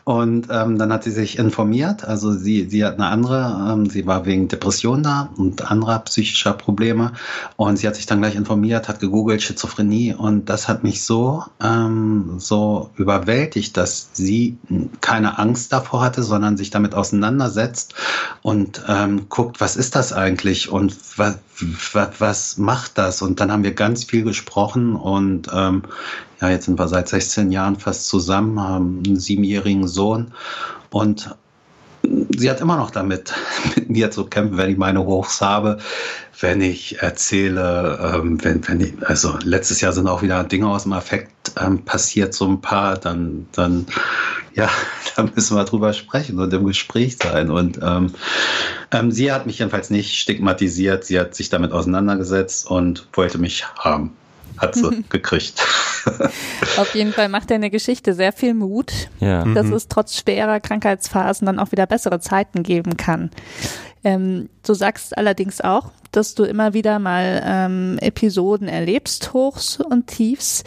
Und ähm, dann hat sie sich informiert. Also sie, sie hat eine andere, ähm, sie war wegen Depression da und anderer psychischer Probleme. Und sie hat sich dann gleich informiert, hat gegoogelt Schizophrenie und das hat mich so, ähm, so überwältigt, dass sie keine Angst davor hatte, sondern sich damit auseinandersetzt und ähm, guckt, was ist das eigentlich und was, was, macht das? Und dann haben wir ganz viel gesprochen und ähm, ja, jetzt sind wir seit 16 Jahren fast zusammen, haben einen siebenjährigen Sohn und sie hat immer noch damit, mit mir zu kämpfen, wenn ich meine Hochs habe, wenn ich erzähle, ähm, wenn, wenn ich, also letztes Jahr sind auch wieder Dinge aus dem Affekt ähm, passiert, so ein paar, dann, dann, ja, da müssen wir drüber sprechen und im Gespräch sein. Und ähm, ähm, sie hat mich jedenfalls nicht stigmatisiert, sie hat sich damit auseinandergesetzt und wollte mich haben. Hat sie gekriegt. Auf jeden Fall macht deine Geschichte sehr viel Mut, ja. dass mhm. es trotz schwerer Krankheitsphasen dann auch wieder bessere Zeiten geben kann. Ähm, du sagst allerdings auch, dass du immer wieder mal ähm, Episoden erlebst, Hochs und Tiefs.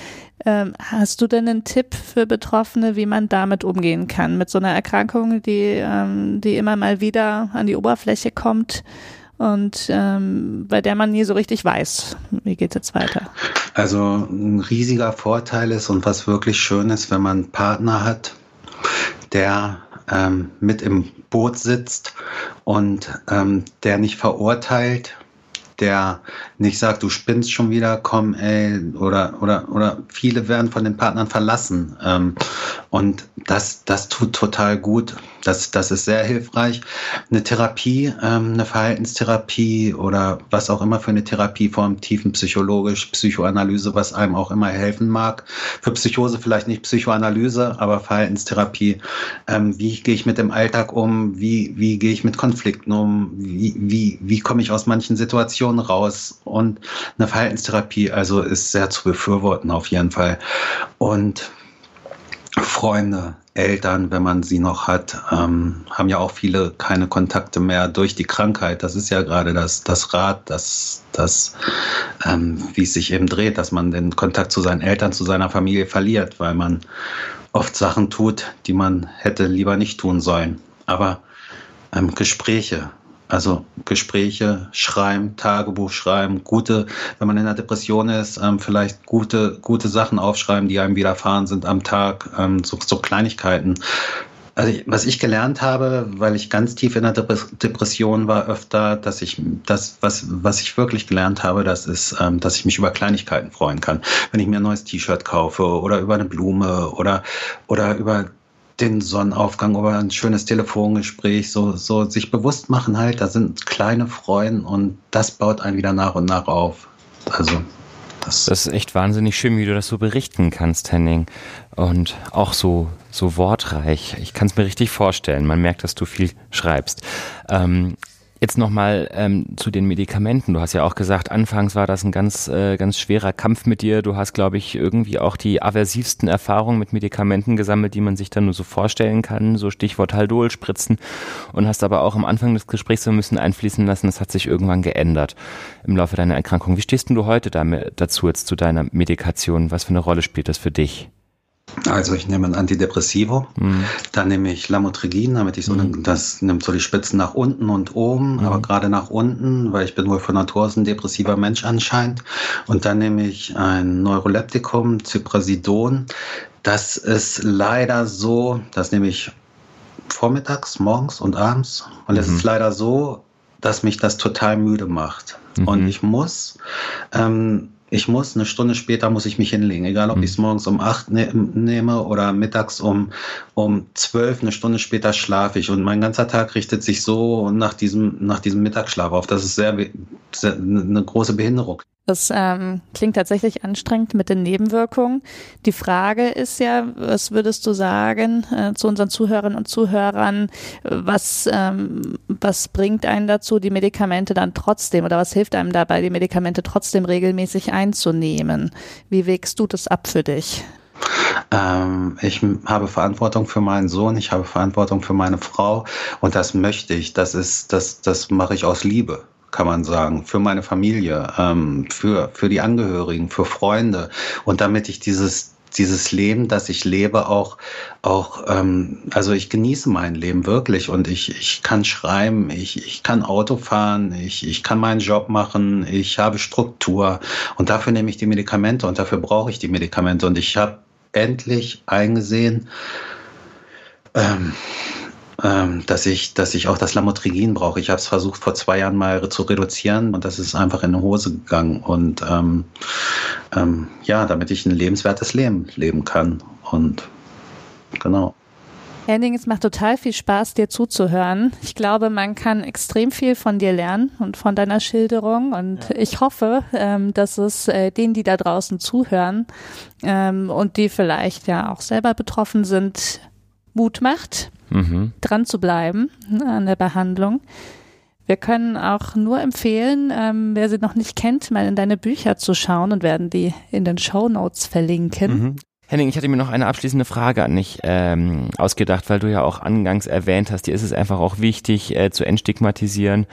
Ähm, hast du denn einen Tipp für Betroffene, wie man damit umgehen kann, mit so einer Erkrankung, die, ähm, die immer mal wieder an die Oberfläche kommt? Und ähm, bei der man nie so richtig weiß, wie geht es jetzt weiter. Also ein riesiger Vorteil ist und was wirklich schön ist, wenn man einen Partner hat, der ähm, mit im Boot sitzt und ähm, der nicht verurteilt, der nicht sagt, du spinnst schon wieder, komm, ey, oder, oder, oder viele werden von den Partnern verlassen. Ähm, und das, das tut total gut. Das, das ist sehr hilfreich. Eine Therapie, ähm, eine Verhaltenstherapie oder was auch immer für eine Therapieform, tiefenpsychologisch, Psychoanalyse, was einem auch immer helfen mag. Für Psychose vielleicht nicht Psychoanalyse, aber Verhaltenstherapie. Ähm, wie gehe ich mit dem Alltag um? Wie, wie gehe ich mit Konflikten um? Wie, wie, wie komme ich aus manchen Situationen raus? Und eine Verhaltenstherapie, also ist sehr zu befürworten auf jeden Fall. Und Freunde, Eltern, wenn man sie noch hat, ähm, haben ja auch viele keine Kontakte mehr durch die Krankheit. Das ist ja gerade das, das Rad, das, das ähm, wie es sich eben dreht, dass man den Kontakt zu seinen Eltern, zu seiner Familie verliert, weil man oft Sachen tut, die man hätte lieber nicht tun sollen. Aber ähm, Gespräche, also Gespräche schreiben, Tagebuch schreiben, gute, wenn man in einer Depression ist, ähm, vielleicht gute, gute Sachen aufschreiben, die einem widerfahren sind am Tag, ähm, so, so Kleinigkeiten. Also was ich gelernt habe, weil ich ganz tief in der Depression war, öfter, dass ich das, was, was ich wirklich gelernt habe, das ist, ähm, dass ich mich über Kleinigkeiten freuen kann. Wenn ich mir ein neues T-Shirt kaufe oder über eine Blume oder, oder über den Sonnenaufgang oder ein schönes Telefongespräch, so, so sich bewusst machen halt, da sind kleine Freuden und das baut einen wieder nach und nach auf. Also das, das ist echt wahnsinnig schön, wie du das so berichten kannst, Henning. Und auch so, so wortreich. Ich kann es mir richtig vorstellen. Man merkt, dass du viel schreibst. Ähm, Jetzt nochmal ähm, zu den Medikamenten. Du hast ja auch gesagt, anfangs war das ein ganz, äh, ganz schwerer Kampf mit dir. Du hast, glaube ich, irgendwie auch die aversivsten Erfahrungen mit Medikamenten gesammelt, die man sich dann nur so vorstellen kann. So Stichwort Haldol, Spritzen. Und hast aber auch am Anfang des Gesprächs so ein bisschen einfließen lassen, das hat sich irgendwann geändert im Laufe deiner Erkrankung. Wie stehst denn du heute damit, dazu jetzt zu deiner Medikation? Was für eine Rolle spielt das für dich? Also ich nehme ein Antidepressivo, mhm. dann nehme ich Lamotrigin, damit ich so, mhm. das nimmt so die Spitzen nach unten und oben, mhm. aber gerade nach unten, weil ich bin wohl von Natur aus ein depressiver Mensch anscheinend. Und dann nehme ich ein Neuroleptikum, Cyprasidon. Das ist leider so, das nehme ich vormittags, morgens und abends. Und es ist mhm. leider so, dass mich das total müde macht. Und mhm. ich muss ähm, ich muss eine Stunde später muss ich mich hinlegen, egal ob mhm. ich es morgens um acht ne nehme oder mittags um um zwölf, eine Stunde später schlafe ich und mein ganzer Tag richtet sich so nach diesem nach diesem Mittagsschlaf auf. Das ist sehr, sehr eine große Behinderung. Das ähm, klingt tatsächlich anstrengend mit den Nebenwirkungen. Die Frage ist ja, was würdest du sagen äh, zu unseren Zuhörerinnen und Zuhörern, was, ähm, was bringt einen dazu, die Medikamente dann trotzdem oder was hilft einem dabei, die Medikamente trotzdem regelmäßig einzunehmen? Wie wägst du das ab für dich? Ähm, ich habe Verantwortung für meinen Sohn, ich habe Verantwortung für meine Frau und das möchte ich. Das ist, das, das mache ich aus Liebe kann man sagen, für meine Familie, ähm, für, für die Angehörigen, für Freunde. Und damit ich dieses, dieses Leben, das ich lebe, auch, auch ähm, also ich genieße mein Leben wirklich. Und ich, ich kann schreiben, ich, ich kann Auto fahren, ich, ich kann meinen Job machen, ich habe Struktur. Und dafür nehme ich die Medikamente und dafür brauche ich die Medikamente. Und ich habe endlich eingesehen, ähm, ähm, dass ich, dass ich auch das Lamotrigin brauche. Ich habe es versucht vor zwei Jahren mal zu reduzieren und das ist einfach in die Hose gegangen. Und ähm, ähm, ja, damit ich ein lebenswertes Leben leben kann. Und genau. Henning, es macht total viel Spaß, dir zuzuhören. Ich glaube, man kann extrem viel von dir lernen und von deiner Schilderung. Und ja. ich hoffe, ähm, dass es äh, denen, die da draußen zuhören ähm, und die vielleicht ja auch selber betroffen sind, Mut macht, mhm. dran zu bleiben ne, an der Behandlung. Wir können auch nur empfehlen, ähm, wer sie noch nicht kennt, mal in deine Bücher zu schauen und werden die in den Show Notes verlinken. Mhm. Henning, ich hatte mir noch eine abschließende Frage an dich ähm, ausgedacht, weil du ja auch angangs erwähnt hast, dir ist es einfach auch wichtig äh, zu entstigmatisieren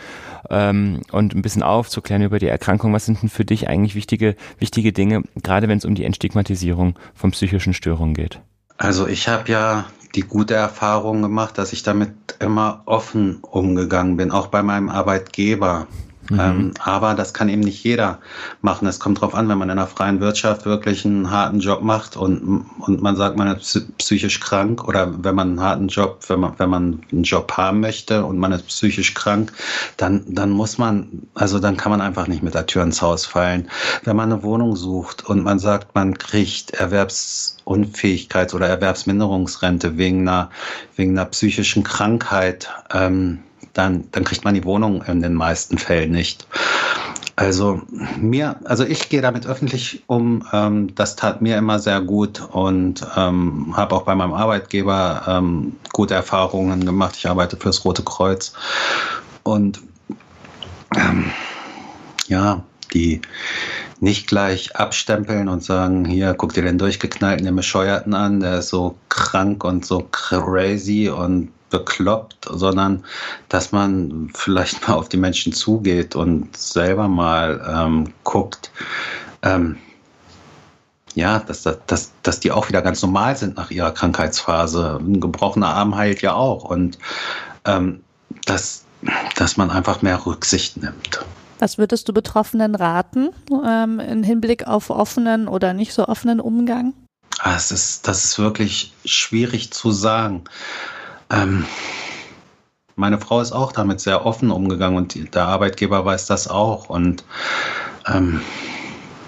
ähm, und ein bisschen aufzuklären über die Erkrankung. Was sind denn für dich eigentlich wichtige, wichtige Dinge, gerade wenn es um die Entstigmatisierung von psychischen Störungen geht? Also ich habe ja die gute Erfahrung gemacht, dass ich damit immer offen umgegangen bin, auch bei meinem Arbeitgeber. Mhm. Ähm, aber das kann eben nicht jeder machen. Es kommt darauf an, wenn man in einer freien Wirtschaft wirklich einen harten Job macht und, und man sagt, man ist psychisch krank oder wenn man einen harten Job, wenn man, wenn man einen Job haben möchte und man ist psychisch krank, dann, dann muss man, also dann kann man einfach nicht mit der Tür ins Haus fallen. Wenn man eine Wohnung sucht und man sagt, man kriegt Erwerbsunfähigkeits- oder Erwerbsminderungsrente wegen einer, wegen einer psychischen Krankheit, ähm, dann, dann kriegt man die Wohnung in den meisten Fällen nicht. Also mir, also ich gehe damit öffentlich um. Ähm, das tat mir immer sehr gut und ähm, habe auch bei meinem Arbeitgeber ähm, gute Erfahrungen gemacht. Ich arbeite fürs Rote Kreuz und ähm, ja, die nicht gleich abstempeln und sagen, hier, guck dir den durchgeknallten, den Bescheuerten an, der ist so krank und so crazy und bekloppt, sondern dass man vielleicht mal auf die Menschen zugeht und selber mal ähm, guckt, ähm, ja, dass, dass, dass die auch wieder ganz normal sind nach ihrer Krankheitsphase. Ein gebrochener Arm heilt ja auch und ähm, dass, dass man einfach mehr Rücksicht nimmt. Was würdest du Betroffenen raten ähm, im Hinblick auf offenen oder nicht so offenen Umgang? Ah, es ist, das ist wirklich schwierig zu sagen. Ähm, meine Frau ist auch damit sehr offen umgegangen und der Arbeitgeber weiß das auch. Und ähm,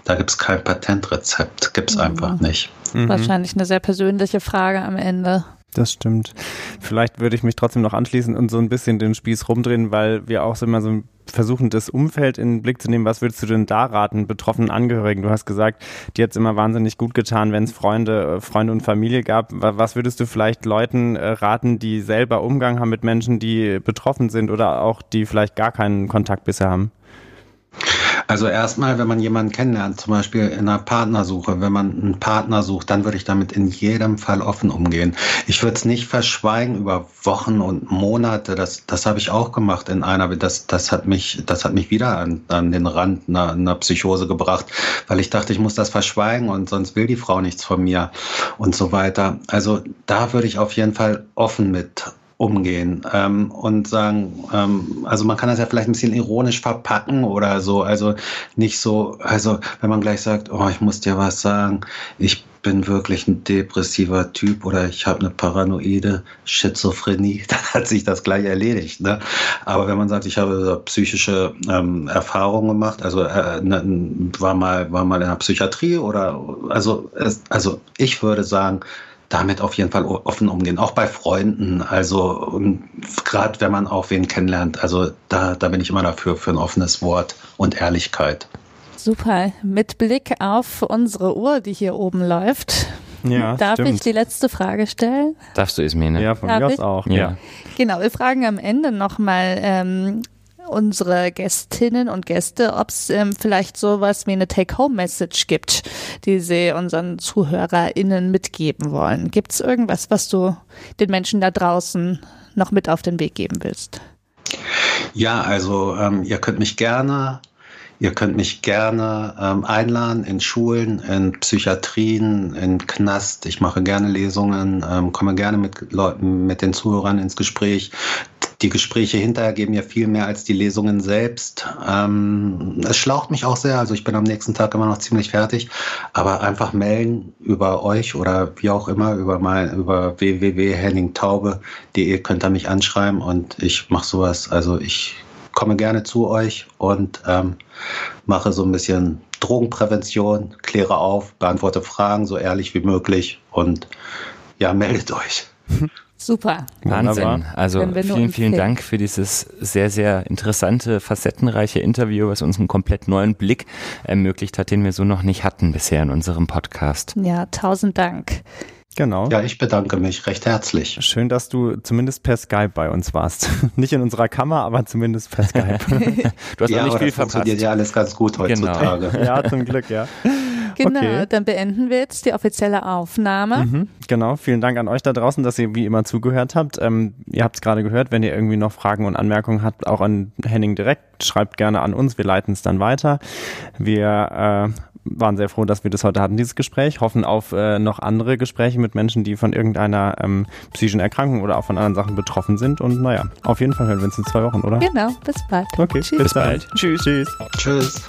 da gibt es kein Patentrezept, gibt es mhm. einfach nicht. Mhm. Wahrscheinlich eine sehr persönliche Frage am Ende. Das stimmt. Vielleicht würde ich mich trotzdem noch anschließen und so ein bisschen den Spieß rumdrehen, weil wir auch immer so versuchen, das Umfeld in den Blick zu nehmen. Was würdest du denn da raten, betroffenen Angehörigen? Du hast gesagt, dir hat es immer wahnsinnig gut getan, wenn es Freunde, äh, Freunde und Familie gab. Was würdest du vielleicht Leuten äh, raten, die selber Umgang haben mit Menschen, die betroffen sind oder auch die vielleicht gar keinen Kontakt bisher haben? Also erstmal, wenn man jemanden kennenlernt, zum Beispiel in einer Partnersuche, wenn man einen Partner sucht, dann würde ich damit in jedem Fall offen umgehen. Ich würde es nicht verschweigen über Wochen und Monate. Das, das habe ich auch gemacht in einer. Das, das hat mich, das hat mich wieder an, an den Rand einer, einer Psychose gebracht, weil ich dachte, ich muss das verschweigen und sonst will die Frau nichts von mir und so weiter. Also da würde ich auf jeden Fall offen mit umgehen ähm, und sagen, ähm, also man kann das ja vielleicht ein bisschen ironisch verpacken oder so, also nicht so, also wenn man gleich sagt, oh, ich muss dir was sagen, ich bin wirklich ein depressiver Typ oder ich habe eine paranoide Schizophrenie, dann hat sich das gleich erledigt. Ne? Aber wenn man sagt, ich habe psychische ähm, Erfahrungen gemacht, also äh, ne, war mal war mal in der Psychiatrie oder also also ich würde sagen, damit auf jeden Fall offen umgehen, auch bei Freunden. Also gerade wenn man auch wen kennenlernt, also da, da bin ich immer dafür für ein offenes Wort und Ehrlichkeit. Super. Mit Blick auf unsere Uhr, die hier oben läuft, ja, Darf stimmt. ich die letzte Frage stellen? Darfst du, Ismene? Ja, von Darf mir aus auch. Ja. Genau, wir fragen am Ende nochmal, ähm, unsere Gästinnen und Gäste, ob es ähm, vielleicht sowas wie eine Take-Home-Message gibt, die sie unseren ZuhörerInnen mitgeben wollen. Gibt es irgendwas, was du den Menschen da draußen noch mit auf den Weg geben willst? Ja, also ähm, ihr könnt mich gerne Ihr könnt mich gerne ähm, einladen in Schulen, in Psychiatrien, in Knast. Ich mache gerne Lesungen, ähm, komme gerne mit Leuten, mit den Zuhörern ins Gespräch. Die Gespräche hinterher geben mir viel mehr als die Lesungen selbst. Ähm, es schlaucht mich auch sehr. Also ich bin am nächsten Tag immer noch ziemlich fertig. Aber einfach melden über euch oder wie auch immer, über mein, über www.henningtaube.de könnt ihr mich anschreiben und ich mache sowas. Also ich komme gerne zu euch und ähm, mache so ein bisschen Drogenprävention, kläre auf, beantworte Fragen so ehrlich wie möglich und ja, meldet euch. Super. Wahnsinn. Also vielen, vielen Dank für dieses sehr, sehr interessante, facettenreiche Interview, was uns einen komplett neuen Blick ermöglicht hat, den wir so noch nicht hatten bisher in unserem Podcast. Ja, tausend Dank. Genau. Ja, ich bedanke mich recht herzlich. Schön, dass du zumindest per Skype bei uns warst. Nicht in unserer Kammer, aber zumindest per Skype. du hast ja, auch nicht viel verpasst. funktioniert ja alles ganz gut genau. heutzutage. Genau. ja, zum Glück, ja. Genau, okay. dann beenden wir jetzt die offizielle Aufnahme. Mhm, genau, vielen Dank an euch da draußen, dass ihr wie immer zugehört habt. Ähm, ihr habt es gerade gehört, wenn ihr irgendwie noch Fragen und Anmerkungen habt, auch an Henning direkt, schreibt gerne an uns, wir leiten es dann weiter. Wir äh, waren sehr froh, dass wir das heute hatten, dieses Gespräch. Hoffen auf äh, noch andere Gespräche mit Menschen, die von irgendeiner ähm, psychischen Erkrankung oder auch von anderen Sachen betroffen sind. Und naja, auf jeden Fall hören wir uns in zwei Wochen, oder? Genau, bis bald. Okay, Tschüss. bis bald. Tschüss. Tschüss. Tschüss.